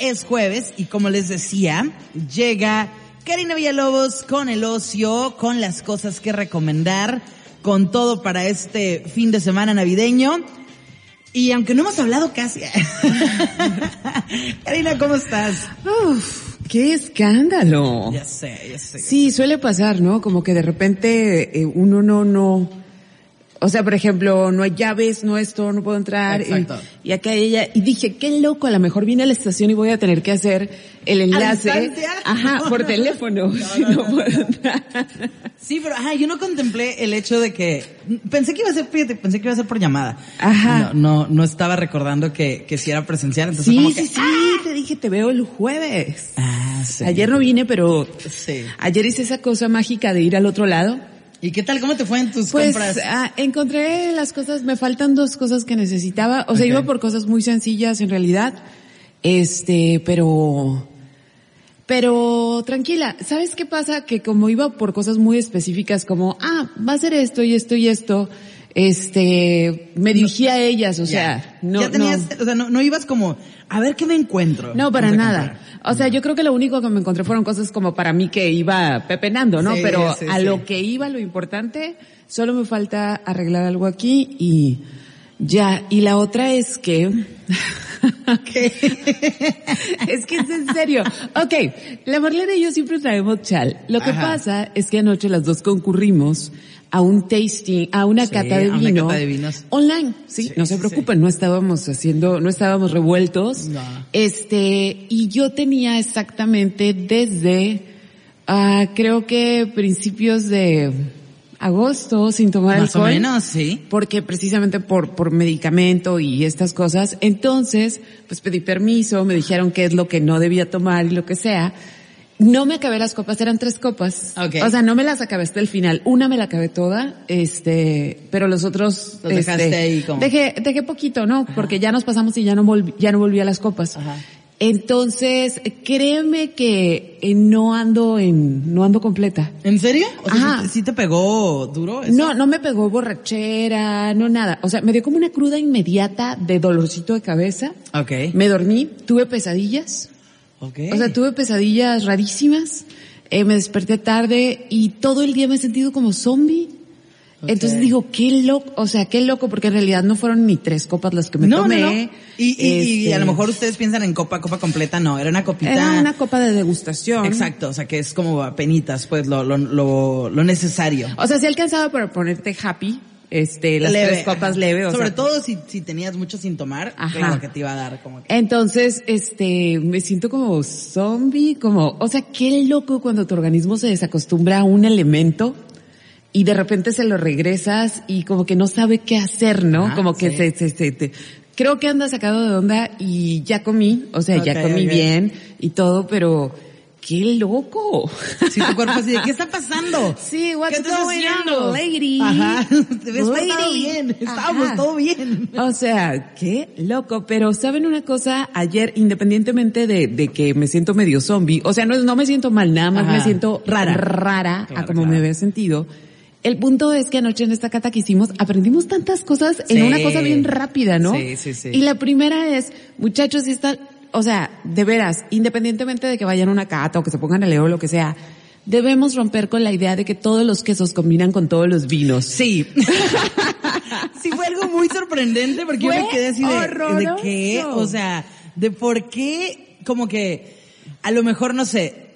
Es jueves y como les decía, llega Karina Villalobos con el ocio, con las cosas que recomendar, con todo para este fin de semana navideño. Y aunque no hemos hablado casi. Karina, ¿cómo estás? Uf, qué escándalo. Ya sé, ya sé. Sí, suele pasar, ¿no? Como que de repente eh, uno no, no, o sea, por ejemplo, no hay llaves, no esto, no puedo entrar. Exacto. Y, y acá ella, y dije, qué loco, a lo mejor vine a la estación y voy a tener que hacer el enlace. distancia? Ajá, por teléfono. si no puedo entrar. Sí, pero ajá, yo no contemplé el hecho de que pensé que iba a ser, fíjate, pensé que iba a ser por llamada. Ajá. No, no, no estaba recordando que, que si era presencial, entonces Sí, como que, sí, sí, te dije, te veo el jueves. Ah, sí. Ayer no vine, pero Sí. ayer hice esa cosa mágica de ir al otro lado. ¿Y qué tal? ¿Cómo te fue en tus Pues compras? ah, encontré las cosas, me faltan dos cosas que necesitaba, o sea, iba por cosas muy sencillas en realidad, este, pero, pero tranquila, ¿sabes qué pasa? Que como iba por cosas muy específicas como, ah, va a ser esto y esto y esto, este, me dirigí a ellas, o sea, no, ya tenías, no. o sea, no, no ibas como, a ver qué me encuentro. No, para nada. O sea, yo creo que lo único que me encontré fueron cosas como para mí que iba pepenando, ¿no? Sí, Pero sí, a sí. lo que iba, lo importante, solo me falta arreglar algo aquí y ya. Y la otra es que... es que es en serio. Ok, la Marlene y yo siempre traemos chal. Lo que Ajá. pasa es que anoche las dos concurrimos a un tasting, a una Sí, cata de a una vino cata de vinos. online. Sí, Sí, no se sí, preocupen, no estábamos haciendo, no estábamos revueltos. No. Este, y yo tenía exactamente desde, ah, creo que principios de agosto sin tomar Más o alcohol. menos, sí. Porque precisamente por, por medicamento y estas cosas. Entonces, pues pedí permiso, me dijeron qué es lo que no debía tomar y lo que sea. No me acabé las copas, eran tres copas. Ok. O sea, no me las acabé hasta el final. Una me la acabé toda, este, pero los otros, Los dejaste este, ahí como- Dejé, dejé poquito, ¿no? Porque ya nos pasamos y ya no volví, ya no volví a las copas. Ajá. Entonces, créeme que eh, no ando en, no ando completa. ¿En serio? O sea, Ajá. ¿sí, te- sí te pegó duro eso? No, no me pegó borrachera, no nada. O sea, me dio como una cruda inmediata de dolorcito de cabeza. Ok. Me dormí, tuve pesadillas. O sea, tuve pesadillas rarísimas. Eh, me desperté tarde y todo el día me he sentido como zombie. Entonces digo, qué loco, o sea, qué loco, porque en realidad no fueron ni tres copas las que me no, tomé. no, no. Y, y, y Este, a lo mejor ustedes piensan en copa, copa completa, no, era una copita. Era una copa de degustación. Exacto, o sea que es como penitas, pues lo, lo, lo, lo necesario. O sea, sí alcanzaba para ponerte happy, este, las Leve, tres copas leve, o Sobre sea, todo si, si tenías mucho sin tomar, Ajá. claro que te iba a dar como que... Entonces, este, me siento como zombie, como, o sea, qué loco cuando tu organismo se desacostumbra a un elemento y de repente se lo regresas y como que no sabe qué hacer, ¿no? Ajá, como que sí. se, se, se, te- creo que anda sacado de onda y ya comí, o sea, ya comí bien y todo, pero qué loco. Si tu cuerpo así ¿qué está pasando? Sí, what's ¿Qué estás going haciendo? on, lady? Ajá, te ves Lady. portado bien, estábamos Ajá. todo bien. O sea, qué loco. Pero ¿saben una cosa? Ayer, independientemente de, de que me siento medio zombie, o sea, no, no me siento mal, nada más Ajá. me siento Rara. rara a como claro. me había sentido. El punto es que anoche en esta cata que hicimos aprendimos tantas cosas en una cosa bien rápida, ¿no? Sí, sí, sí. Y la primera es, muchachos, si están, o sea, de veras, independientemente de que vayan a una cata o que se pongan a leer o lo que sea, debemos romper con la idea de que todos los quesos combinan con todos los vinos. Sí. sí, fue algo muy sorprendente porque yo me quedé así de, ¿de qué? O sea, de por qué, como que, a lo mejor, no sé,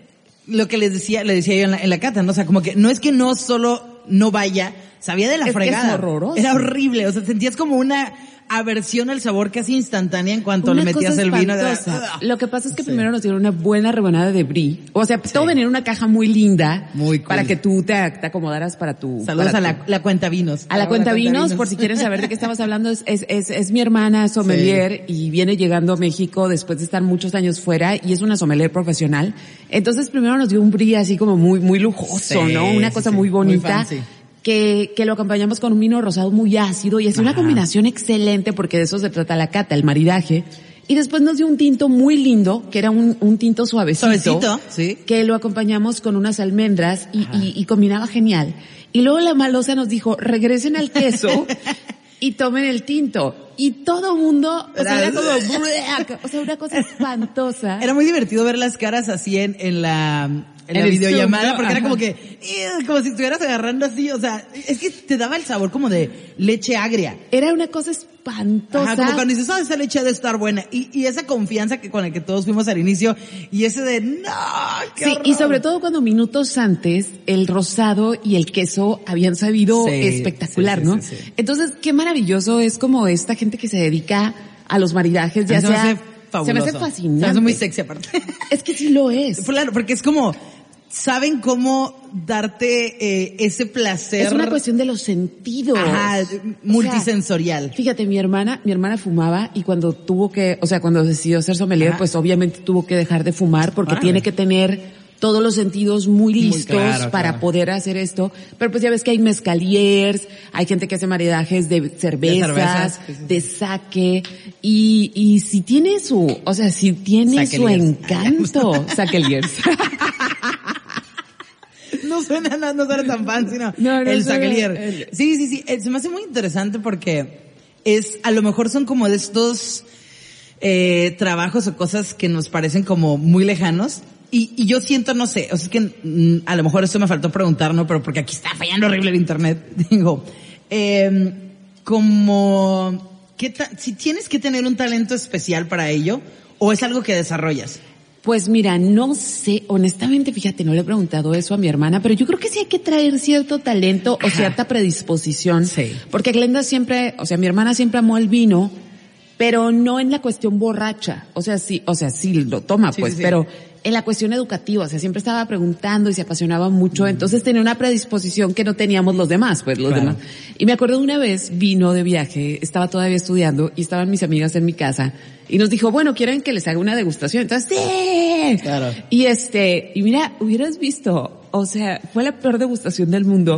lo que les decía, le decía yo en la, en la cata, ¿no? O sea, como que no es que no solo no vaya, sabía de la Es que es fregada. horroroso. Era horrible, o sea, sentías como una aversión al sabor casi instantánea en cuanto Una le metías cosa el vino. de-. ¡Ugh! Lo que pasa es que Sí. primero nos dieron una buena rebanada de brie. O sea, todo venía en una caja muy linda. Muy cool. Para que tú te, te acomodaras para tu... Saludos para a tu- la, la cuenta vinos. a la cuenta vinos, por si quieren saber de qué estamos hablando, es, es, es, es mi hermana sommelier y viene llegando a México después de estar muchos años fuera y es una sommelier profesional. Entonces primero nos dio un brie así como muy, muy lujoso, Sí, ¿no? Una sí, cosa sí, muy muy bonita. fancy. Que, que lo acompañamos con un vino rosado muy ácido y es una combinación excelente porque de eso se trata la cata, el maridaje. Y después nos dio un tinto muy lindo, que era un, un tinto suavecito. Suavecito, sí. Que lo acompañamos con unas almendras y, y, y combinaba genial. Y luego la malosa nos dijo, regresen al queso y tomen el tinto. Y todo mundo, o sea, era como, o sea, una cosa espantosa. Era muy divertido ver las caras así en, en la, en la el videollamada, Zoom, ¿no? porque era como que, como si estuvieras agarrando así, o sea, es que te daba el sabor como de leche agria. Era una cosa espantosa. Ajá, como cuando dices, ah, esa leche ha de estar buena. Y, y esa confianza que con la que todos fuimos al inicio, y ese de, no, qué Sí, y horror". sobre todo cuando minutos antes el rosado y el queso habían sabido Sí, espectacular, sí, ¿no? sí. Entonces, qué maravilloso es como esta gente que se dedica a los maridajes, ya Se me sea... hace Se me fabuloso. hace Se fascinante. me hace muy sexy aparte. Es que sí lo es. Claro, porque es como, saben cómo darte eh, ese placer. Es una cuestión de los sentidos. Ajá, O sea, multisensorial. Fíjate, mi hermana, mi hermana fumaba y cuando tuvo que, o sea, cuando decidió ser sommelier, Ajá. pues obviamente tuvo que dejar de fumar porque tiene que tener todos los sentidos muy listos claro, para claro. poder hacer esto. Pero pues ya ves que hay mezcaliers, hay gente que hace maridajes de cervezas, de, cervezas, saque, y, y si tiene su, o sea, si tiene su encanto, saqueliers. No suena, no, no suena tan fancy, no. No, no el el- Sí, sí, sí. Eh, Se me hace muy interesante porque es, a lo mejor son como de estos eh, trabajos o cosas que nos parecen como muy lejanos. Y, y yo siento, no sé, o sea, es que mm, a lo mejor esto me faltó preguntar, ¿no? Pero porque aquí está fallando horrible el internet. Digo, eh, como, ¿qué si tienes que tener un talento especial para ello, o es algo que desarrollas? Pues mira, no sé, honestamente, fíjate, no le he preguntado eso a mi hermana, pero yo creo que sí hay que traer cierto talento o cierta predisposición. Sí. Porque Glenda siempre, o sea, mi hermana siempre amó el vino, pero no en la cuestión borracha. O sea, sí, o sea, sí lo toma, Sí, pues, sí. pero en la cuestión educativa, o sea, siempre estaba preguntando y se apasionaba mucho, entonces tenía una predisposición que no teníamos los demás, pues los Claro. demás. Y me acuerdo de una vez, vino de viaje, estaba todavía estudiando y estaban mis amigas en mi casa y nos dijo, bueno, ¿quieren que les haga una degustación? Entonces, sí. Claro. Y este, y mira, hubieras visto, o sea, fue la peor degustación del mundo,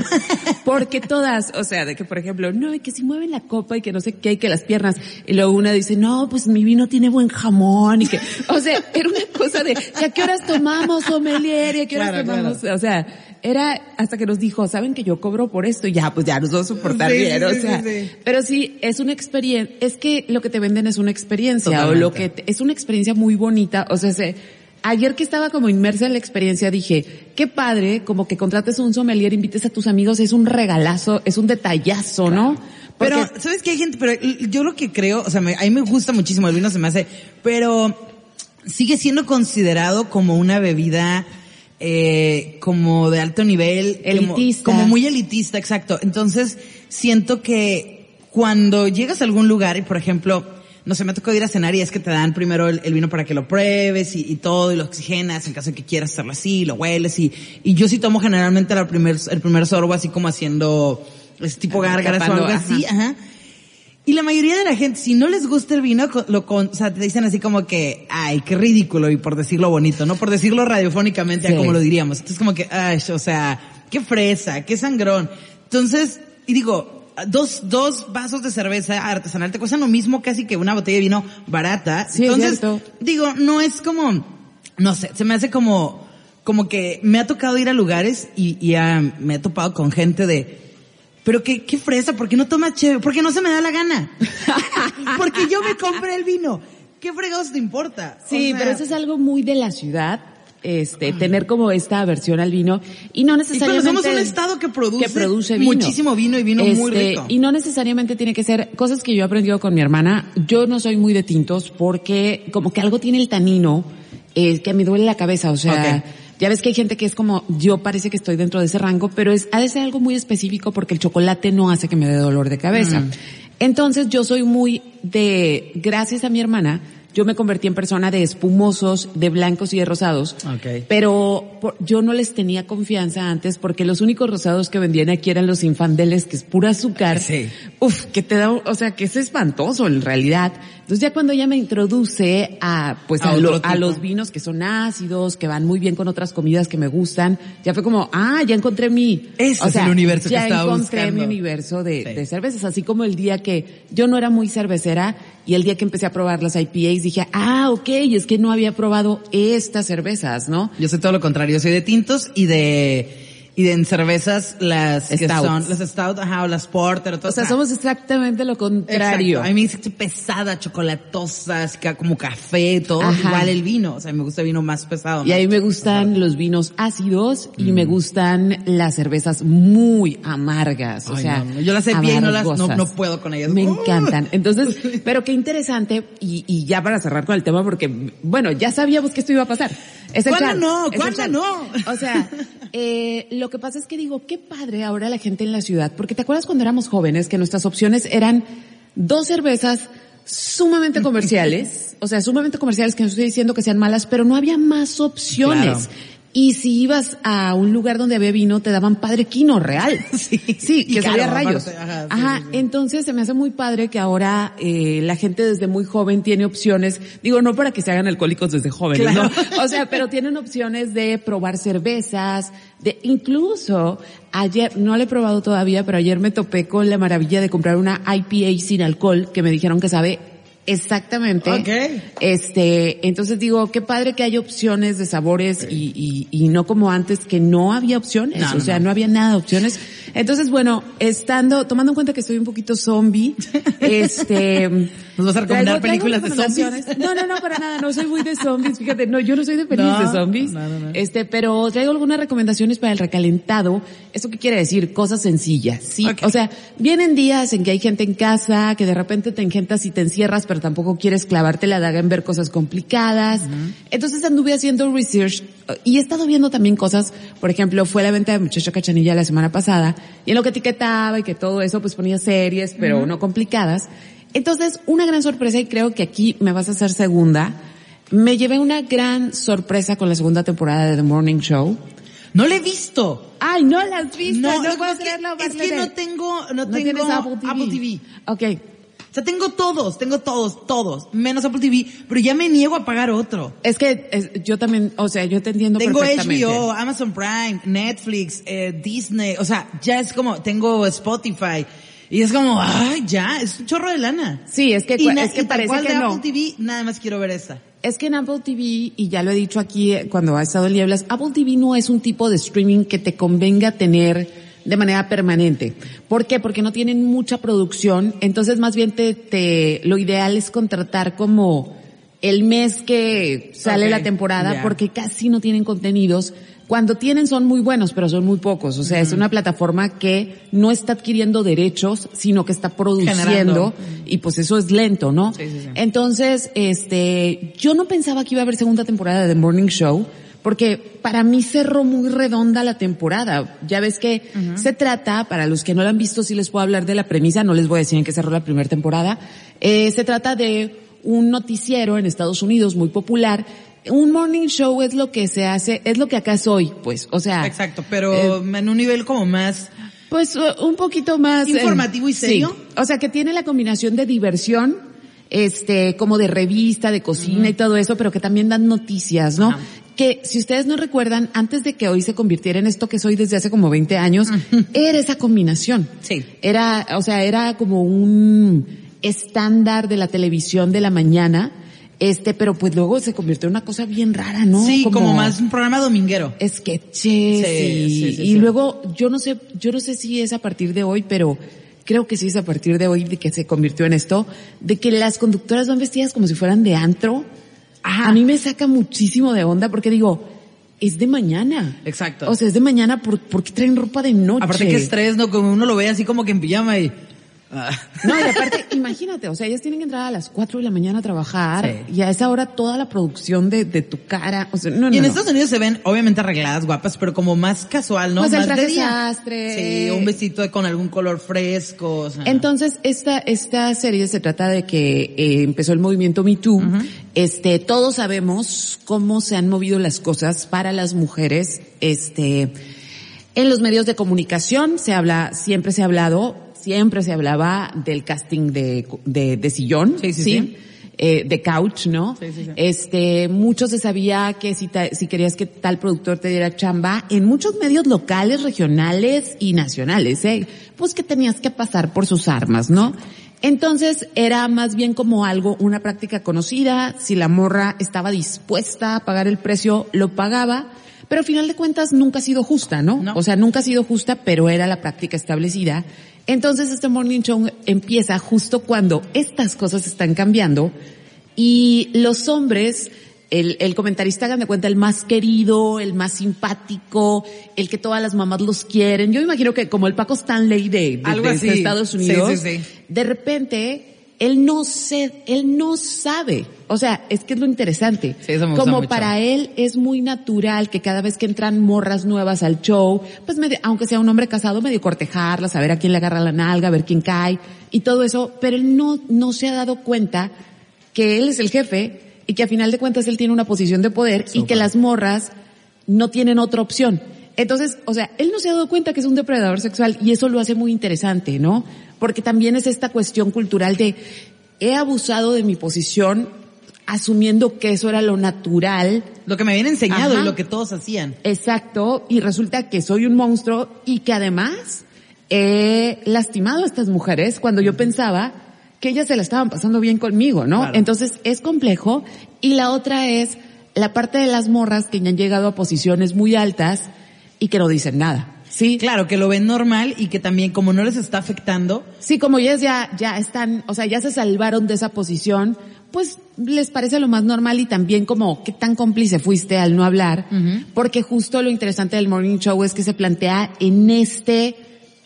porque todas, o sea, de que por ejemplo, no, y que si mueven la copa y que no sé qué, y que las piernas, y luego una dice, no, pues mi vino tiene buen jamón, y que, o sea, era una cosa de, ¿y a qué horas tomamos, sommelier? ¿Y a qué horas Claro, tomamos? O sea, era hasta que nos dijo, ¿saben que yo cobro por esto? Y ya, pues ya nos vamos a soportar Sí, bien, o sea, sí, sí. pero sí, es una experiencia, es que lo que te venden es una experiencia, o lo que te- es una experiencia muy bonita, o sea, se, ayer que estaba como inmersa en la experiencia dije, qué padre, como que contrates un sommelier, invites a tus amigos, es un regalazo, es un detallazo, ¿no? Porque- Pero, ¿sabes qué hay gente? Pero yo lo que creo, o sea, me- a mí me gusta muchísimo el vino, se me hace, pero sigue siendo considerado como una bebida eh, como de alto nivel. como- Elitista. Como, muy elitista, exacto. Entonces, siento que cuando llegas a algún lugar y, por ejemplo, no sé, me tocó ir a cenar y es que te dan primero el, el vino para que lo pruebes y, y todo, y lo oxigenas en caso de que quieras hacerlo así, lo hueles y, y yo sí tomo generalmente la primer, el primer sorbo así como haciendo, es tipo gárgaras o algo así, ajá. Y la mayoría de la gente, si no les gusta el vino, lo con, o sea, te dicen así como que, ay, qué ridículo, y por decirlo bonito, ¿no? Por decirlo radiofónicamente, Sí. como lo diríamos. Entonces como que, ay, o sea, qué fresa, qué sangrón. Entonces, y digo, dos, dos vasos de cerveza artesanal te cuestan lo mismo casi que una botella de vino barata. Sí, es Entonces, digo, no es como, no sé, se me hace como, como que me ha tocado ir a lugares y, y me he topado con gente de, pero qué, qué fresa, ¿por qué no tomas chévere? Porque no se me da la gana. Porque yo me compré el vino. ¿Qué fregados te importa? O Sí, sea, pero eso es algo muy de la ciudad, este, tener como esta aversión al vino y no Y necesariamente pero somos un estado que produce, que produce vino. muchísimo vino y vino muy Este, rico. Y no necesariamente tiene que ser cosas que yo he aprendido con mi hermana. Yo no soy muy de tintos porque como que algo tiene el tanino eh, que me duele la cabeza, o sea, ya ves que hay gente que es como, yo parece que estoy dentro de ese rango, pero es, ha de ser algo muy específico porque el chocolate no hace que me dé dolor de cabeza. Mm. Entonces yo soy muy de, gracias a mi hermana, yo me convertí en persona de espumosos, de blancos y de rosados. Ok. Pero por- yo no les tenía confianza antes porque los únicos rosados que vendían aquí eran los infandeles, que es pura azúcar. Sí. Uf, que te da, o sea, que es espantoso en realidad. Entonces ya cuando ella me introduce a, pues A a, lo- a los vinos que son ácidos, que van muy bien con otras comidas que me gustan, ya fue como, ah, ya encontré mi, Ese o es sea, el universo que ya estaba encontré buscando. mi universo de, Sí. de cervezas, así como el día que yo no era muy cervecera y el día que empecé a probar las IPAs dije, ah, ok, es que no había probado estas cervezas, ¿no? Yo soy todo lo contrario, soy de tintos y de Y en cervezas, las que Stouts. son, las stout, ajá, o las porter, todo O sea, somos exactamente lo Exacto. contrario. A mí me dice pesada, chocolatosa, así que como café, todo. Ajá. Igual el vino. O sea, me gusta el vino más pesado. Y a mí me gustan los vinos ácidos y Mm. me gustan las cervezas muy amargas. O sea, no, no. Yo las sé bien no las- no- puedo con ellas. Me ¡Uh! encantan. Entonces, pero qué interesante, y, y ya para cerrar con el tema, porque, bueno, ya sabíamos que esto iba a pasar. Es el ¿Cuándo no? ¿Cuándo no? O sea, eh, lo que pasa es que digo, qué padre ahora la gente en la ciudad, porque te acuerdas cuando éramos jóvenes que nuestras opciones eran dos cervezas sumamente comerciales, o sea, sumamente comerciales que no estoy diciendo que sean malas, pero no había más opciones. Claro. Y si ibas a un lugar donde había vino, te daban padre quino real. Sí. Que sabía caro, rayos. ajá, sí, Ajá, sí, sí. entonces se me hace muy padre que ahora eh, la gente desde muy joven tiene opciones, digo no para que se hagan alcohólicos desde jóvenes, Claro. ¿no? O sea, pero tienen opciones de probar cervezas, de incluso ayer, no lo he probado todavía, pero ayer me topé con la maravilla de comprar una IPA sin alcohol que me dijeron que sabe exactamente. Ok. Este, entonces digo, qué padre que hay opciones de sabores y, y, y no como antes que no había opciones, No, o sea, no. no había nada de opciones. Entonces, bueno, estando, tomando en cuenta que estoy un poquito zombie, este... ¿Nos vas a recomendar traigo- traigo películas de zombies? No, no, no, para nada, no soy muy de zombies, fíjate, no, yo no soy de No, de zombies. no, no, no. Este, pero traigo algunas recomendaciones para el recalentado. ¿Eso qué quiere decir? Cosas sencillas, ¿sí? O sea, vienen días en que hay gente en casa, que de repente te engentas y te encierras, pero tampoco quieres clavarte la daga en ver cosas complicadas. Entonces anduve haciendo research y he estado viendo también cosas, por ejemplo, fue la venta de Muchacho Cachanilla la semana pasada, y en lo que etiquetaba y que todo eso, pues ponía series, pero no complicadas. Entonces, una gran sorpresa, y creo que aquí me vas a hacer segunda, me llevé una gran sorpresa con la segunda temporada de The Morning Show. No lo he visto. Ay, no la has visto, no, lo puedo creerlo. Es que no tengo, no, No tengo Apple TV. Apple TV. Ok. O sea, tengo todos, tengo todos, todos, menos Apple TV, pero ya me niego a pagar otro. Es que es- yo también, o sea, yo te entiendo Tengo perfectamente. HBO, Amazon Prime, Netflix, eh, Disney, o sea, ya es como, tengo Spotify, y es como, ay, ya, es un chorro de lana. Sí, es que, Y es que y parece cual que de no. Apple TV, nada más quiero ver esta. Es que en Apple TV, y ya lo he dicho aquí eh, cuando ha estado en Nieblas, Apple TV no es un tipo de streaming que te convenga tener de manera permanente. ¿Por qué? Porque no tienen mucha producción, entonces más bien te, te, lo ideal es contratar como el mes que sale la temporada, porque casi no tienen contenidos. Cuando tienen son muy buenos, pero son muy pocos. O sea, es una plataforma que no está adquiriendo derechos, sino que está produciendo Generando. y pues eso es lento, ¿no? Sí, sí, sí. Entonces, este, yo no pensaba que iba a haber segunda temporada de The Morning Show, porque para mí cerró muy redonda la temporada. Ya ves que se trata, para los que no la han visto, sí les puedo hablar de la premisa, no les voy a decir en qué cerró la primera temporada. Eh, se trata de un noticiero en Estados Unidos muy popular. Un morning show es lo que se hace, es lo que acá es hoy, pues, o sea. Exacto, pero eh, en un nivel como más, pues uh, un poquito más eh, ¿Informativo y serio? sí. O sea, que tiene la combinación de diversión, este, como de revista, de cocina y todo eso, pero que también dan noticias, ¿no? Que si ustedes no recuerdan, antes de que hoy se convirtiera en esto que soy desde hace como 20 años, era esa combinación. Sí. Era, o sea, era como un estándar de la televisión de la mañana, este, pero pues luego se convirtió en una cosa bien rara, ¿no? sí, como, más un programa dominguero. sketches Sí, y, sí, sí, y luego yo no sé, yo no sé si es a partir de hoy, pero creo que sí es a partir de hoy de que se convirtió en esto, de que las conductoras van vestidas como si fueran de antro. A mí me saca muchísimo de onda porque digo, es de mañana. Exacto. O sea, es de mañana, ¿por, por qué traen ropa de noche? Aparte que estrés, ¿no? Como uno lo ve así como que en pijama y... No, y aparte, imagínate, o sea, ellas tienen que entrar a las 4 de la mañana a trabajar Sí. y a esa hora toda la producción de, de tu cara, o sea, no, no, Y en no. Estados Unidos se ven obviamente arregladas, guapas, pero como más casual, ¿no? Pues el más traje de día. sastre. Sí, un vestido con algún color fresco, o sea. Entonces, esta, esta serie se trata de que eh, empezó el movimiento Me Too. Este, todos sabemos cómo se han movido las cosas para las mujeres, este, en los medios de comunicación se habla, siempre se ha hablado, siempre se hablaba del casting de, de, de sillón, Sí, sí, sí. Eh, de couch, ¿no? Sí, sí, sí. Este, mucho se sabía que si, ta- si querías que tal productor te diera chamba, en muchos medios locales, regionales y nacionales, ¿eh? Pues que tenías que pasar por sus armas, ¿no? Entonces era más bien como algo, una práctica conocida, si la morra estaba dispuesta a pagar el precio, lo pagaba, Pero al final de cuentas nunca ha sido justa, ¿no? No. O sea, nunca ha sido justa, pero era la práctica establecida. Entonces este morning show empieza justo cuando estas cosas están cambiando y los hombres, el, el comentarista hagan de cuenta el más querido, el más simpático, el que todas las mamás los quieren. Yo imagino que como el Paco Stanley de, de- Algo de- así. de Estados Sí, Unidos, sí, sí. de repente él no se, él no sabe. O sea, es que es lo interesante. Sí, eso me gusta Como mucho. para él es muy natural que cada vez que entran morras nuevas al show, pues medio- aunque sea un hombre casado, medio cortejarlas, a ver a quién le agarra la nalga, a ver quién cae y todo eso, pero él no, no se ha dado cuenta que él es el jefe y que a final de cuentas él tiene una posición de poder y que las morras no tienen otra opción. Entonces, o sea, él no se ha dado cuenta que es un depredador sexual y eso lo hace muy interesante, ¿no? Porque también es esta cuestión cultural de he abusado de mi posición asumiendo que eso era lo natural Lo que me habían enseñado Ajá. y lo que todos hacían. Exacto, y resulta que soy un monstruo y que además he lastimado a estas mujeres cuando yo pensaba que ellas se la estaban pasando bien conmigo, ¿no? Claro. Entonces es complejo. Y la otra es la parte de las morras que ya han llegado a posiciones muy altas y que no dicen nada. Sí, Claro, que lo ven normal y que también como no les está afectando, Sí, como ellas ya, ya están, o sea, ya se salvaron de esa posición, pues les parece lo más normal y también como qué tan cómplice fuiste al no hablar, porque justo lo interesante del morning show es que se plantea en este,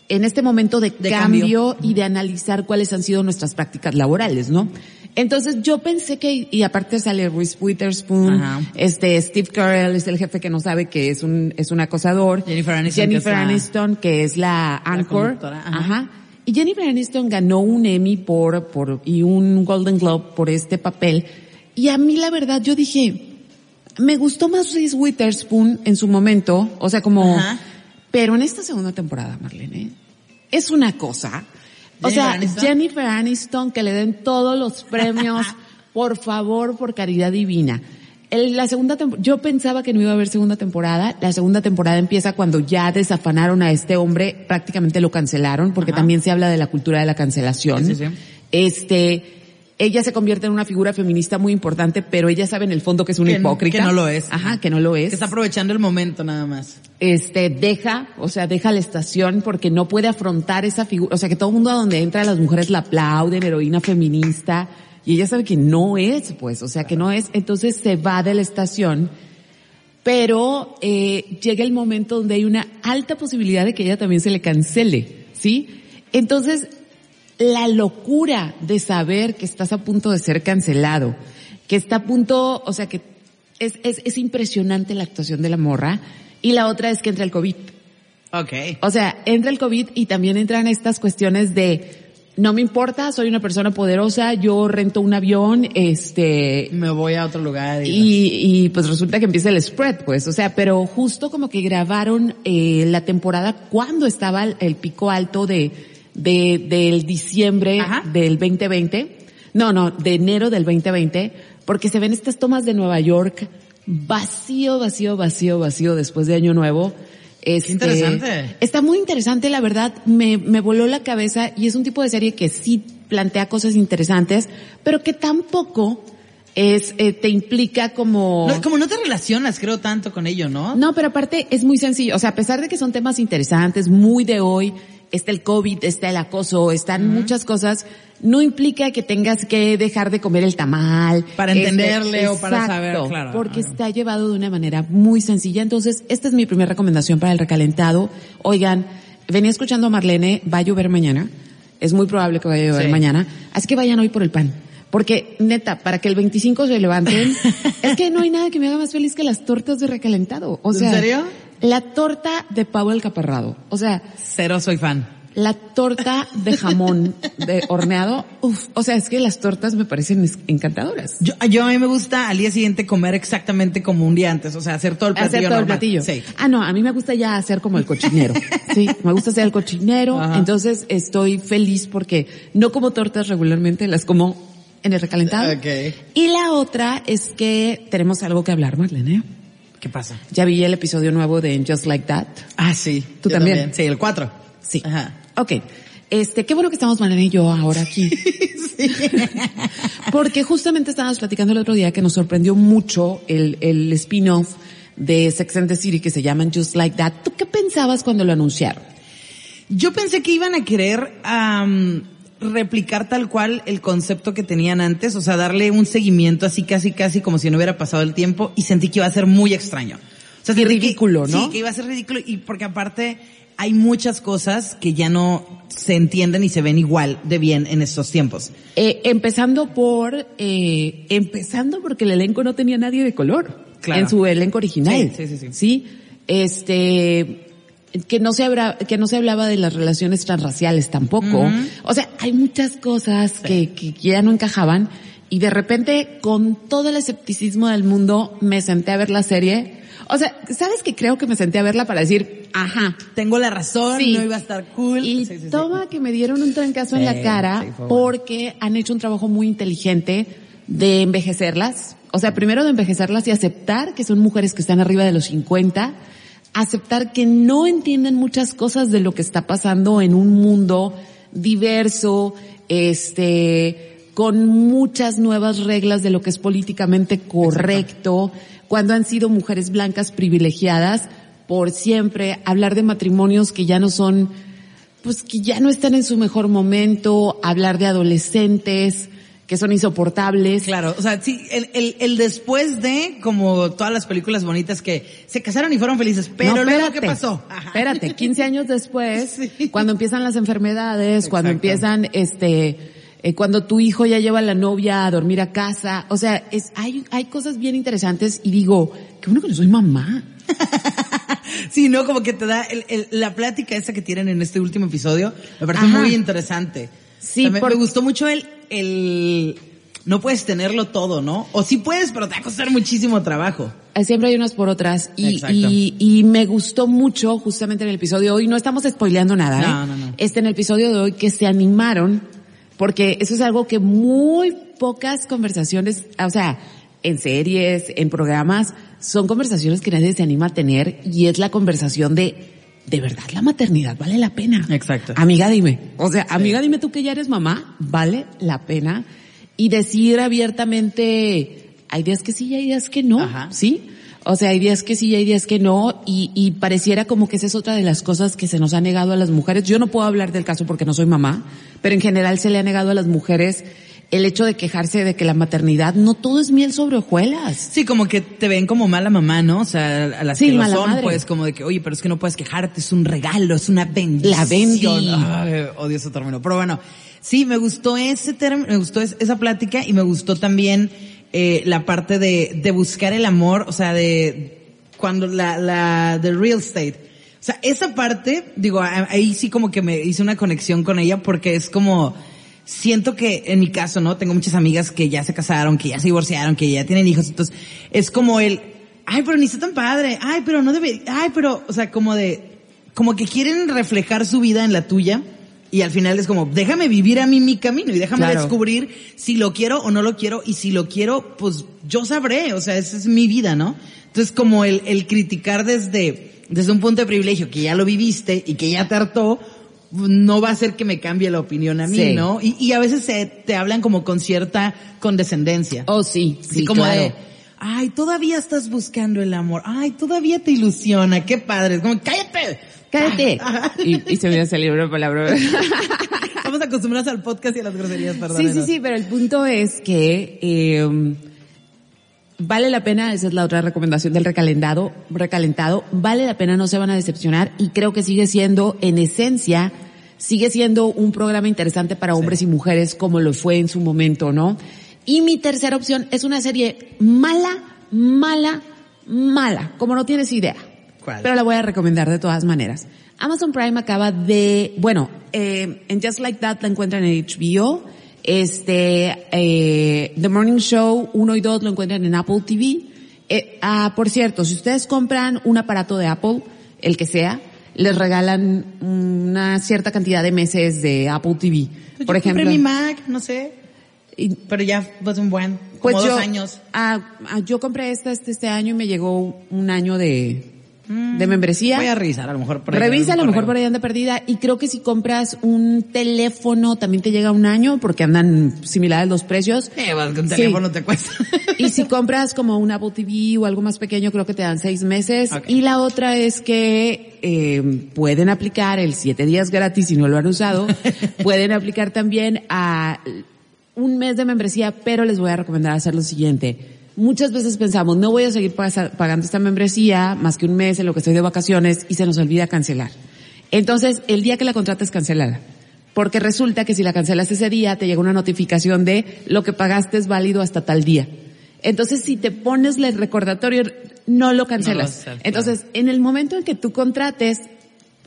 en este momento de, De cambio, cambio. y de analizar cuáles han sido nuestras prácticas laborales, ¿no? Entonces yo pensé que, y aparte sale Reese Witherspoon, Ajá. este Steve Carell es el jefe que no sabe que es un, es un acosador. Jennifer Aniston, Jennifer que es la- Aniston, que es la anchor. Ajá. Y Jennifer Aniston ganó un Emmy por, por, y un Golden Globe por este papel. Y a mí la verdad yo dije, me gustó más Reese Witherspoon en su momento, o sea como, Ajá. pero en esta segunda temporada, Marlene, es una cosa. O Jennifer sea, Aniston. Jennifer Aniston, que le den todos los premios, por favor, por caridad divina. El- la segunda yo pensaba que no iba a haber segunda temporada. La segunda temporada empieza cuando ya desafanaron a este hombre, prácticamente lo cancelaron, porque Ajá. también se habla de la cultura de la cancelación. Sí, sí, sí. Este, ella se convierte en una figura feminista muy importante, pero ella sabe en el fondo que es una Que- hipócrita. que no lo es. Ajá, que no lo es que está aprovechando el momento nada más. este, deja, o sea, deja la estación porque no puede afrontar esa figura, o sea, que todo el mundo a donde entra las mujeres la aplauden, heroína feminista, y ella sabe que no es, pues, o sea, que no es, entonces se va de la estación, pero eh, llega el momento donde hay una alta posibilidad de que ella también se le cancele, ¿sí? Entonces, la locura de saber que estás a punto de ser cancelado, que está a punto, o sea, que es, es, es impresionante la actuación de la morra, y la otra es que entra el COVID. Ok. O sea, entra el COVID y también entran estas cuestiones de, no me importa, soy una persona poderosa, yo rento un avión, este, Me voy a otro lugar. Y, y, y pues resulta que empieza el spread, pues, o sea, pero justo como que grabaron eh, la temporada cuando estaba el, el pico alto de, de del diciembre Ajá. del 2020, no, no, de enero del 2020, porque se ven estas tomas de Nueva York vacío, vacío, vacío, vacío después de Año Nuevo. Este, interesante. Está muy interesante, la verdad, me, me voló la cabeza y es un tipo de serie que sí plantea cosas interesantes, pero que tampoco es, eh, te implica como... No, como no te relacionas, creo, tanto con ello, ¿no? No, pero aparte es muy sencillo. O sea, a pesar de que son temas interesantes, muy de hoy, está el COVID, está el acoso, están muchas cosas, no implica que tengas que dejar de comer el tamal. Para Este, entenderle o para saber, claro. Porque está llevado de una manera muy sencilla. Entonces, esta es mi primera recomendación para el recalentado. Oigan, venía escuchando a Marlene, va a llover mañana. Es muy probable que vaya a llover Sí. mañana. Así que vayan hoy por el pan. Porque, neta, para que el 25 se levanten, es que no hay nada que me haga más feliz que las tortas de recalentado. O ¿En sea, serio? La torta de pavo el caparrado. O sea, Cero soy fan. la torta de jamón de horneado. Uf, o sea, es que las tortas me parecen encantadoras. Yo, yo a mí me gusta al día siguiente comer exactamente como un día antes, o sea, hacer todo el platillo Hacer todo el normal. platillo. Sí. Ah, no, a mí me gusta ya hacer como el cochinero. Sí, me gusta hacer el cochinero. Ajá. Entonces estoy feliz porque no como tortas regularmente, las como en el recalentado. Ok. Y la otra es que tenemos algo que hablar, Marlene. ¿Qué pasa? Ya vi el episodio nuevo de Just Like That. Ah, sí. ¿Tú también? Sí, el 4. Sí. Ajá. Ok. Este, qué bueno que estamos Marlene y yo ahora aquí. Porque justamente estábamos platicando el otro día que nos sorprendió mucho el, el spin-off de Sex and the City que se llaman Just Like That. ¿Tú qué pensabas cuando lo anunciaron? Yo pensé que iban a querer am, replicar tal cual el concepto que tenían antes, o sea, darle un seguimiento así casi casi como si no hubiera pasado el tiempo y sentí que iba a ser muy extraño. O sea, que- ridículo, ¿no? Sí, que iba a ser ridículo y porque aparte hay muchas cosas que ya no se entienden y se ven igual de bien en estos tiempos. Eh, empezando por, eh, empezando porque el elenco no tenía nadie de color. Claro. En su elenco original. Sí, sí, sí, sí. Sí, este, que no se habla, que no se hablaba de las relaciones transraciales tampoco. O sea, hay muchas cosas que, que ya no encajaban y de repente con todo el escepticismo del mundo me senté a ver la serie. O sea, ¿sabes que creo que me senté a verla para decir, ajá, Tengo la razón, Sí. no iba a estar cool. y Sí, sí, sí. toma que me dieron un trancazo en la cara porque han hecho un trabajo muy inteligente de envejecerlas. O sea, primero de envejecerlas y aceptar que son mujeres que están arriba de los 50, aceptar que no entienden muchas cosas de lo que está pasando en un mundo diverso, este, con muchas nuevas reglas de lo que es políticamente correcto, cuando han sido mujeres blancas privilegiadas por siempre, hablar de matrimonios que ya no son, pues que ya no están en su mejor momento, hablar de adolescentes que son insoportables. Claro, o sea, sí, el, el, el después de, como todas las películas bonitas que se casaron y fueron felices, pero No, luego, ¿qué pasó? Ajá. Espérate, 15 años después, Sí. cuando empiezan las enfermedades, cuando empiezan, este, eh, cuando tu hijo ya lleva a la novia a dormir a casa, o sea, es, hay, hay cosas bien interesantes y digo, qué bueno que no soy mamá. Sí, no, como que te da el, el- la plática esa que tienen en este último episodio, me parece Ajá. muy interesante. Sí, me, por- me gustó mucho el, el, no puedes tenerlo todo, ¿no? O sí puedes, pero te va a costar muchísimo trabajo. Eh, Siempre hay unas por otras y, y, y me gustó mucho justamente en el episodio de hoy, no estamos spoileando nada, No, ¿eh? no, no. Este en el episodio de hoy que se animaron, porque eso es algo que muy pocas conversaciones, o sea, en series, en programas, son conversaciones que nadie se anima a tener y es la conversación de, de verdad la maternidad vale la pena. Exacto. Amiga dime, o sea, amiga dime tú que ya eres mamá, vale la pena y decir abiertamente, hay días que sí y hay días que no, Ajá. ¿sí? O sea, hay días que sí y hay días que no y, y pareciera como que esa es otra de las cosas que se nos ha negado a las mujeres. Yo no puedo hablar del caso porque no soy mamá, pero en general se le ha negado a las mujeres el hecho de quejarse de que la maternidad no todo es miel sobre hojuelas. Sí, como que te ven como mala mamá, ¿no? O sea, a las Sí, que lo son, madre. pues como de que, oye, pero es que no puedes quejarte, es un regalo, es una bendición. La bendi. Ay, odio ese término. Pero bueno, sí, me gustó ese término, me gustó es- esa plática y me gustó también eh, la parte de, de buscar el amor, o sea, de cuando la, la, del real estate. O sea, esa parte, digo, ahí sí como que me hice una conexión con ella porque es como, siento que en mi caso, ¿no? Tengo muchas amigas que ya se casaron, que ya se divorciaron, que ya tienen hijos, entonces es como el, ay, pero ni está tan padre, ay, pero no debe, ay, pero, o sea, como de, como que quieren reflejar su vida en la tuya y al final es como, déjame vivir a mí mi camino y déjame Claro. descubrir si lo quiero o no lo quiero y si lo quiero, pues yo sabré, o sea, esa es mi vida, ¿no? Entonces como el, el criticar desde, desde un punto de privilegio que ya lo viviste y que ya te hartó, no va a hacer que me cambie la opinión a mí, Sí. ¿no? Y, y a veces se, te hablan como con cierta condescendencia. Oh, sí, sí, como claro. de, ay, todavía estás buscando el amor, ay, todavía te ilusiona, qué padre, es como, cállate. Cállate. Y, y se me salió una palabra. Estamos acostumbrados al podcast y a las groserías, perdón. Sí, sí, sí, pero el punto es que eh, vale la pena, esa es la otra recomendación del recalentado, recalentado, vale la pena, no se van a decepcionar y creo que sigue siendo, en esencia, sigue siendo un programa interesante para hombres y mujeres como lo fue en su momento, ¿no? Y mi tercera opción es una serie mala, mala, mala, como no tienes idea. ¿Cuál? Pero la voy a recomendar de todas maneras. Amazon Prime acaba de, bueno, eh, en Just Like That la encuentran en HBO. Este, eh, The Morning Show 1 y 2 lo encuentran en Apple TV. Eh, ah, por cierto, si ustedes compran un aparato de Apple, el que sea, les regalan una cierta cantidad de meses de Apple TV. Pues Por yo ejemplo, compré mi Mac, no sé, y- pero ya fue un buen, como pues dos yo, años. ah, ah, yo compré esta este, este año y me llegó un año de, de membresía. Voy a revisar, a lo mejor por ahí. Revisa a lo mejor por ahí anda perdida y creo que si compras un teléfono también te llega un año porque andan similares los precios. Eh, pues, un Sí. teléfono te cuesta. Y si compras como un Apple TV o algo más pequeño, creo que te dan seis meses. Y la otra es que eh, pueden aplicar el siete días gratis si no lo han usado. pueden aplicar también a un mes de membresía, pero les voy a recomendar hacer lo siguiente. Muchas veces pensamos, no voy a seguir pagando esta membresía más que un mes en lo que estoy de vacaciones y se nos olvida cancelar. Entonces, el día que la contrates, cancelada. Porque resulta que si la cancelas ese día, te llega una notificación de lo que pagaste es válido hasta tal día. Entonces, si te pones el recordatorio, no lo cancelas. No lo haces, Entonces, en el momento en que tú contrates,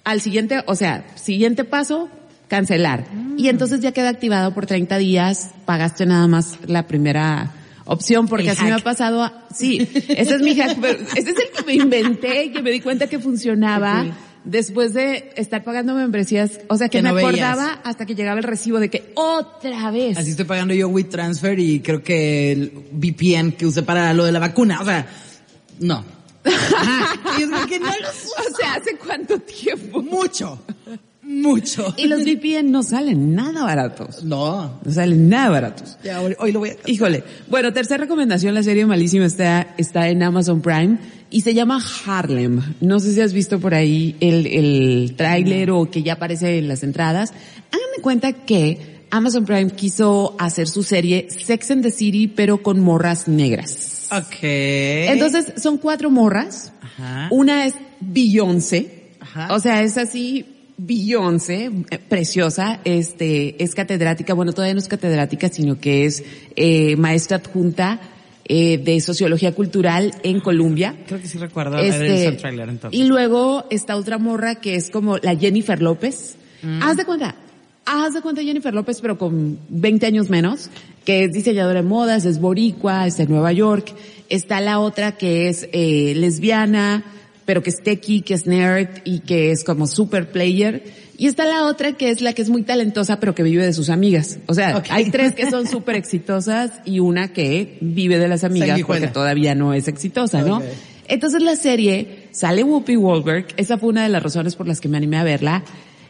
al siguiente, o sea, siguiente paso, cancelar. Mm. Y entonces ya queda activado por 30 días, pagaste nada más la primera opción, porque El así me ha pasado, a- sí, ese es mi hack, pero ese es el que me inventé y que me di cuenta que funcionaba. Después de estar pagando membresías, o sea que, Que me no veías. acordaba hasta que llegaba el recibo de que otra vez. Así estoy pagando yo WeTransfer y creo que el VPN que usé para lo de la vacuna, o sea, no. Ajá. Y es porque no los O sea, ¿hace cuánto tiempo? mucho, mucho. Y los VPN no salen nada baratos. No, No salen nada baratos. ya hoy, hoy lo voy a... Híjole. Bueno, tercera recomendación, la serie malísima está, está en Amazon Prime y se llama Harlem. No sé si has visto por ahí el, el tráiler o que ya aparece en las entradas. Háganme cuenta que Amazon Prime quiso hacer su serie Sex and the City pero con morras negras. Ok. Entonces son cuatro morras. Ajá. Una es Beyoncé. Ajá. O sea, es así, Beyoncé, eh, preciosa, este, es catedrática, bueno, todavía no es catedrática, sino que es eh, maestra adjunta eh, de sociología cultural en Colombia. Creo que sí recuerdo Este, el tráiler entonces. y luego está otra morra que es como la Jennifer López. Mm. Haz de cuenta, haz de cuenta Jennifer López, pero con 20 años menos, que es diseñadora de modas, es boricua, es de Nueva York. Está la otra que es eh, lesbiana, pero que es techie, que es nerd y que es como super player. Y está la otra que es la que es muy talentosa, pero que vive de sus amigas. O sea, hay tres que son súper exitosas y una que vive de las amigas porque todavía no es exitosa, ¿no? Entonces la serie sale Whoopi Goldberg, esa fue una de las razones por las que me animé a verla.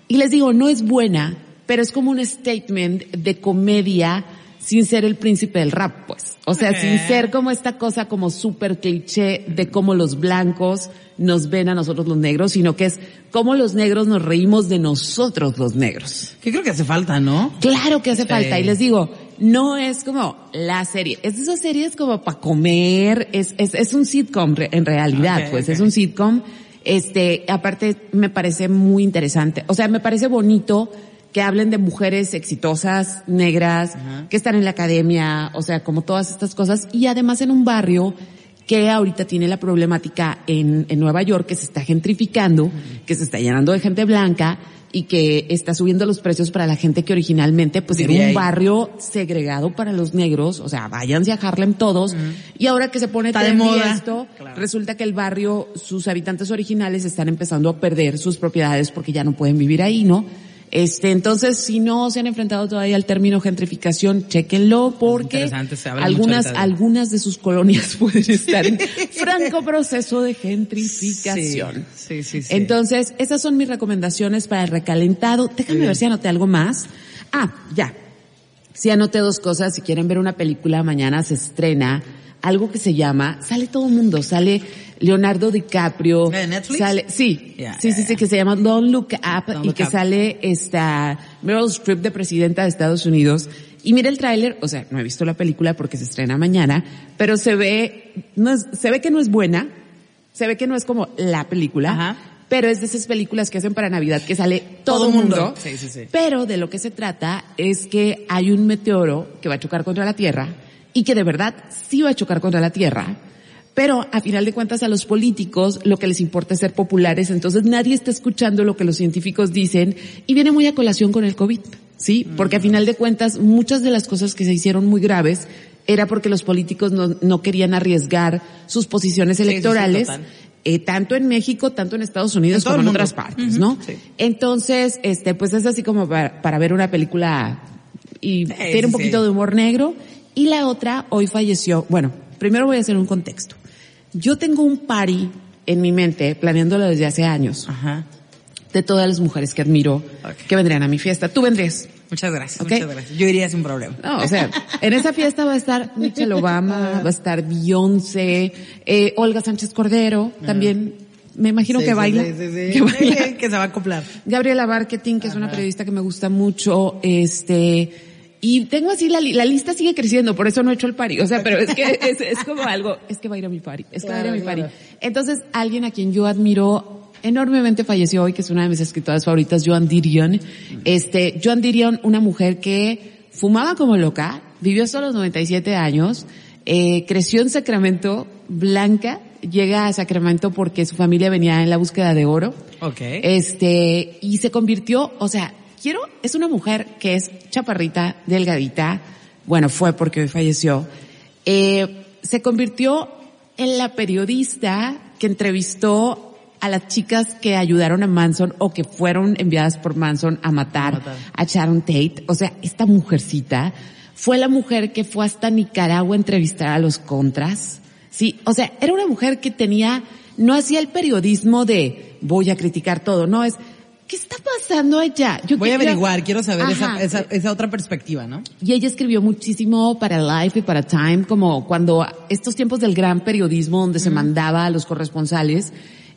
Y les digo, no es buena, pero es como un statement de comedia sin ser el príncipe del rap, pues. O sea, sin ser como esta cosa como súper cliché de cómo los blancos nos ven a nosotros los negros, sino que es cómo los negros nos reímos de nosotros los negros. Que creo que hace falta, ¿no? Claro que hace Sí. falta. Y les digo, no es como la serie. Es de esas series como para comer. Es, es, es un sitcom en realidad, pues. Es un sitcom. Este, aparte me parece muy interesante. O sea, me parece bonito que hablen de mujeres exitosas, negras, que están en la academia, o sea, como todas estas cosas. Y además en un barrio que ahorita tiene la problemática en, en Nueva York, que se está gentrificando, que se está llenando de gente blanca y que está subiendo los precios para la gente que originalmente pues era un ahí. barrio segregado para los negros, o sea, váyanse a Harlem todos, y ahora que se pone Está de moda. esto, Claro. resulta que el barrio, sus habitantes originales están empezando a perder sus propiedades porque ya no pueden vivir ahí, ¿no? Este, entonces, si no se han enfrentado todavía al término gentrificación, chéquenlo porque algunas, de- algunas de sus colonias pueden estar en franco proceso de gentrificación. Sí, sí, sí. Entonces, esas son mis recomendaciones para el recalentado. Déjame ver si anoté algo más. Ah, ya. Sí anoté dos cosas. Si quieren ver una película, mañana se estrena algo que se llama, sale todo el mundo, sale Leonardo DiCaprio. ¿De Netflix? Sale, sí, sí, sí, sí, que se llama Don't Look Up Don't y Look que Up. sale esta Meryl Streep de presidenta de Estados Unidos. Y mira el tráiler, o sea, no he visto la película porque se estrena mañana, pero se ve, no es- se ve que no es buena, se ve que no es como la película, Ajá. pero es de esas películas que hacen para Navidad que sale todo, Todo el mundo. mundo. Sí, sí, sí. Pero de lo que se trata es que hay un meteoro que va a chocar contra la Tierra y que de verdad sí va a chocar contra la Tierra. Pero a final de cuentas a los políticos lo que les importa es ser populares, entonces nadie está escuchando lo que los científicos dicen y viene muy a colación con el COVID, ¿sí? Porque a final de cuentas muchas de las cosas que se hicieron muy graves era porque los políticos no, no querían arriesgar sus posiciones sí, electorales, eh, tanto en México, tanto en Estados Unidos En como en otras partes, ¿no? sí. Entonces, este, pues es así como para, para ver una película y Sí, tiene un poquito de humor negro. Y la otra, hoy falleció, bueno, primero voy a hacer un contexto. Yo tengo un party en mi mente, planeándolo desde hace años, Ajá. de todas las mujeres que admiro Ok. que vendrían a mi fiesta. ¿Tú vendrías? Muchas gracias, Ok. muchas gracias. Yo iría sin problema. No, o sea, en esa fiesta va a estar Michelle Obama, va a estar Beyoncé, eh, Olga Sánchez Cordero, también, me imagino Sí, que sí, baila. sí. Que baila. que se va a acoplar. Gabriela Marketing, que es una periodista que me gusta mucho, este, y tengo así la, li- la lista sigue creciendo, por eso no he hecho el party. O sea, pero es que es, es como algo, es que va a ir a mi party, es que va a ir a mi party. claro. Entonces, alguien a quien yo admiro enormemente falleció hoy, que es una de mis escritoras favoritas, Joan Didion. Este, Joan Didion, una mujer que fumaba como loca, vivió hasta los 97 años, eh, creció en Sacramento, blanca, llega a Sacramento porque su familia venía en la búsqueda de oro. Ok. Este, y se convirtió, o sea, quiero, es una mujer que es chaparrita, delgadita, bueno, fue porque hoy falleció, eh, se convirtió en la periodista que entrevistó a las chicas que ayudaron a Manson o que fueron enviadas por Manson a matar, A matar. a Sharon Tate. O sea, esta mujercita fue la mujer que fue hasta Nicaragua a entrevistar a los contras. Sí, o sea, era una mujer que tenía, no hacía el periodismo de voy a criticar todo, no es, ¿qué está pasando allá? Yo Voy a averiguar, quiero saber esa, esa, esa otra perspectiva, ¿no? Y ella escribió muchísimo para Life y para Time, como cuando estos tiempos del gran periodismo donde se mandaba a los corresponsales.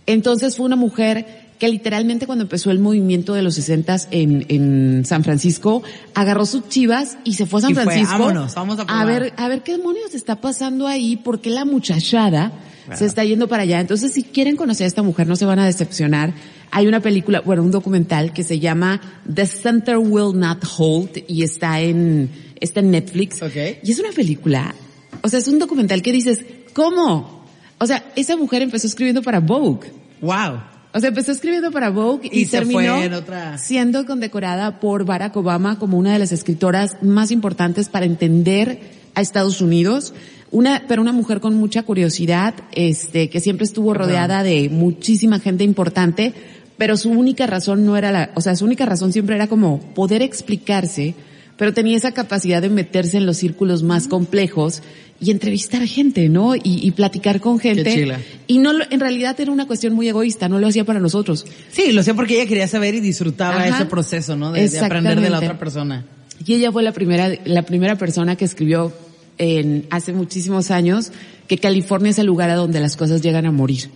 Entonces fue una mujer que literalmente cuando empezó el movimiento de los 60 en, en San Francisco, agarró sus chivas y se fue a San Y fue, Francisco. "Vámonos, vamos a probar". ver, a ver qué demonios está pasando ahí, porque la muchachada se está yendo para allá. Entonces, si quieren conocer a esta mujer, no se van a decepcionar. Hay una película, bueno, un documental que se llama The Center Will Not Hold y está en, está en Netflix. Ok. Y es una película, o sea, es un documental que dices, ¿cómo? O sea, esa mujer empezó escribiendo para Vogue. Wow. O sea, empezó escribiendo para Vogue y, terminó otra- siendo condecorada por Barack Obama como una de las escritoras más importantes para entender a Estados Unidos. Una, pero una mujer con mucha curiosidad, este, que siempre estuvo rodeada de muchísima gente importante, pero su única razón no era la, o sea, su única razón siempre era como poder explicarse, pero tenía esa capacidad de meterse en los círculos más complejos y entrevistar gente, ¿no? Y, y platicar con gente. chila. Y no, lo- en realidad era una cuestión muy egoísta, no lo hacía para nosotros. Sí, lo sé porque ella quería saber y disfrutaba Ajá. ese proceso, ¿no? De, de aprender de la otra persona. Y ella fue la primera, la primera persona que escribió en, hace muchísimos años que California es el lugar a donde las cosas llegan a morir.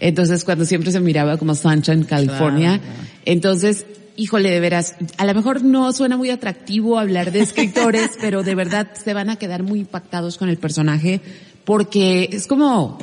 Entonces cuando siempre se miraba como Sunshine, California. Claro, claro. Entonces, híjole, de veras, a lo mejor no suena muy atractivo hablar de escritores, pero de verdad se van a quedar muy impactados con el personaje porque es como,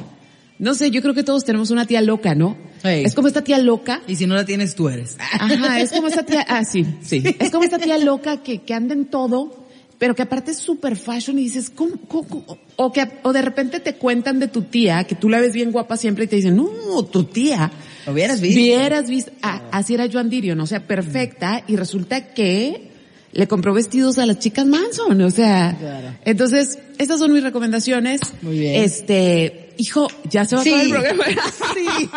no sé, yo creo que todos tenemos una tía loca, ¿no? Es como esta tía loca Y si no la tienes, tú eres. Ajá, es como esta tía, ah, sí, sí. Es como esta tía loca que, que anda en todo, pero que aparte es super fashion y dices, ¿cómo, cómo, cómo? O que, o de repente te cuentan de tu tía, que tú la ves bien guapa siempre y te dicen, no, tu tía. Lo hubieras visto. Hubieras visto, ah, así era Joan Didion, o sea, perfecta, y resulta que le compró vestidos a las chicas Manson, o sea. Claro. Entonces, estas son mis recomendaciones. Muy bien. Este, hijo, ya se va a acabar el programa. sí.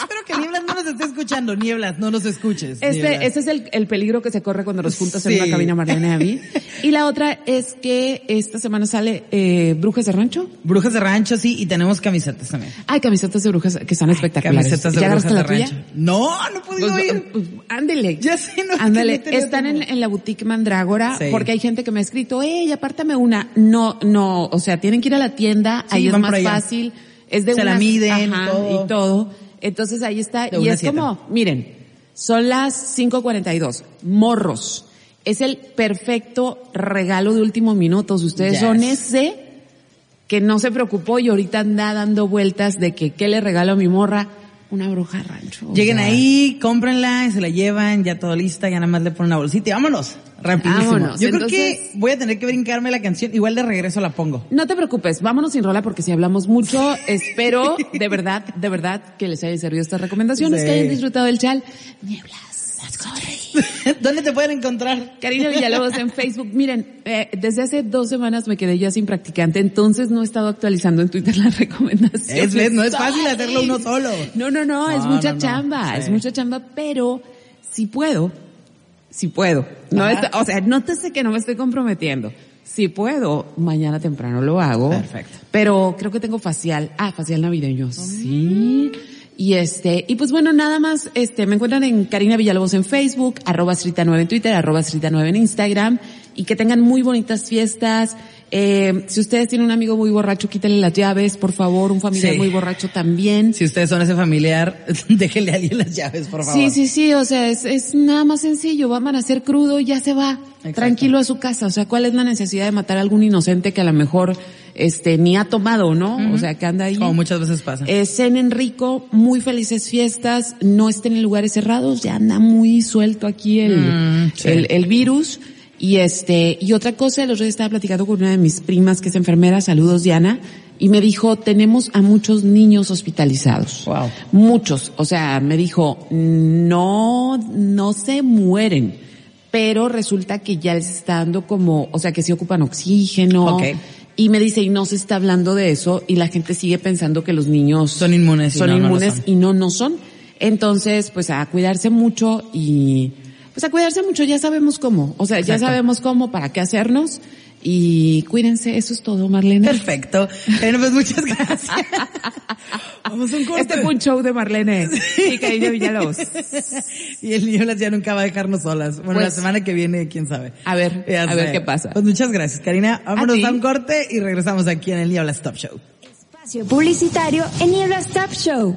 Espero que Nieblas no nos esté escuchando. Nieblas, no nos escuches. Este, ese es el, el peligro que se corre cuando nos juntas Sí. en una cabina Marlene y a mí. Y la otra es que esta semana sale eh, Brujas de Rancho. Brujas de rancho, sí, y tenemos camisetas también. Hay camisetas de brujas que están espectaculares. Camisetas de ¿Ya brujas de la rancho. tuya? No, no he podido Pues, ir. pues, ándele. Ya sé, no, tenía Están en, en la boutique Mandrágora Sí. porque hay gente que me ha escrito, ey, apártame una. No, no, o sea, tienen que ir a la tienda, Sí, ahí es más fácil. Es de Se la unas- miden, ajá, todo. y todo. Entonces ahí está. De y es siete. como, miren, son las 5.42. Morros. Es el perfecto regalo de último minuto. Si ustedes Yes. son ese que no se preocupó y ahorita anda dando vueltas de que qué le regalo a mi morra, una bruja rancho. O Lleguen sea, ahí, cómprenla, y se la llevan, ya todo lista, ya nada más le ponen una bolsita y vámonos. Rapidísimo. Vámonos. Yo Entonces- creo que voy a tener que brincarme la canción, igual de regreso la pongo. No te preocupes, vámonos sin rola porque si hablamos mucho, espero de verdad, de verdad que les hayan servido estas recomendaciones, Sí. que hayan disfrutado del chal. Nieblas. ¿Dónde te pueden encontrar? Karina Villalobos en Facebook. Miren, eh, desde hace dos semanas me quedé ya sin practicante, entonces no he estado actualizando en Twitter las recomendaciones. Es, no es fácil hacerlo uno solo. No, no, no, es mucha no, no. chamba, Sí. es mucha chamba, pero si puedo, si puedo. No o sea, nótese que no me estoy comprometiendo. Si puedo, mañana temprano lo hago. Perfecto. Pero creo que tengo facial. Ah, facial navideño. Sí. Y este, y pues bueno, nada más, este, me encuentran en Karina Villalobos en Facebook, arroba Srita 9 en Twitter, arroba Srita 9 en Instagram, y que tengan muy bonitas fiestas. Eh, si ustedes tienen un amigo muy borracho, quítenle las llaves, por favor, un familiar Sí. muy borracho también. Si ustedes son ese familiar, déjenle a alguien las llaves, por favor. Sí, sí, sí, o sea, es, es nada más sencillo, va a amanecer crudo y ya se va, Exacto. tranquilo a su casa, o sea, ¿cuál es la necesidad de matar a algún inocente que a lo mejor, este, ni ha tomado, ¿no? O sea, que anda ahí. Como muchas veces pasa. Eh, cenen rico, muy felices fiestas, no estén en lugares cerrados, ya anda muy suelto aquí el, Mm, sí. el, el virus. Y este, y otra cosa, el otro día estaba platicando con una de mis primas que es enfermera, saludos Diana, y me dijo, tenemos a muchos niños hospitalizados. Wow. Muchos. O sea, me dijo, no, no se mueren, pero resulta que ya les está dando como, o sea, que sí ocupan oxígeno. Ok. Y me dice, y no se está hablando de eso, y la gente sigue pensando que los niños Son inmunes y son no lo inmunes son. y no, no son. Entonces, pues a cuidarse mucho y, pues a cuidarse mucho, ya sabemos cómo. O sea, ya Exacto. sabemos cómo, para qué hacernos. Y cuídense, eso es todo, Marlene. Perfecto. Bueno, pues muchas gracias. Vamos a un corte. Este fue un show de Marlene y Karina Villalobos. y el niño las ya nunca va a dejarnos solas. Bueno, la Pues- semana que viene, quién sabe. A ver, Ya a ver sé. qué pasa. Pues muchas gracias, Karina. Vámonos ti. a, un corte y regresamos aquí en el Niebla Stop Show. Espacio publicitario en Niebla Stop Show.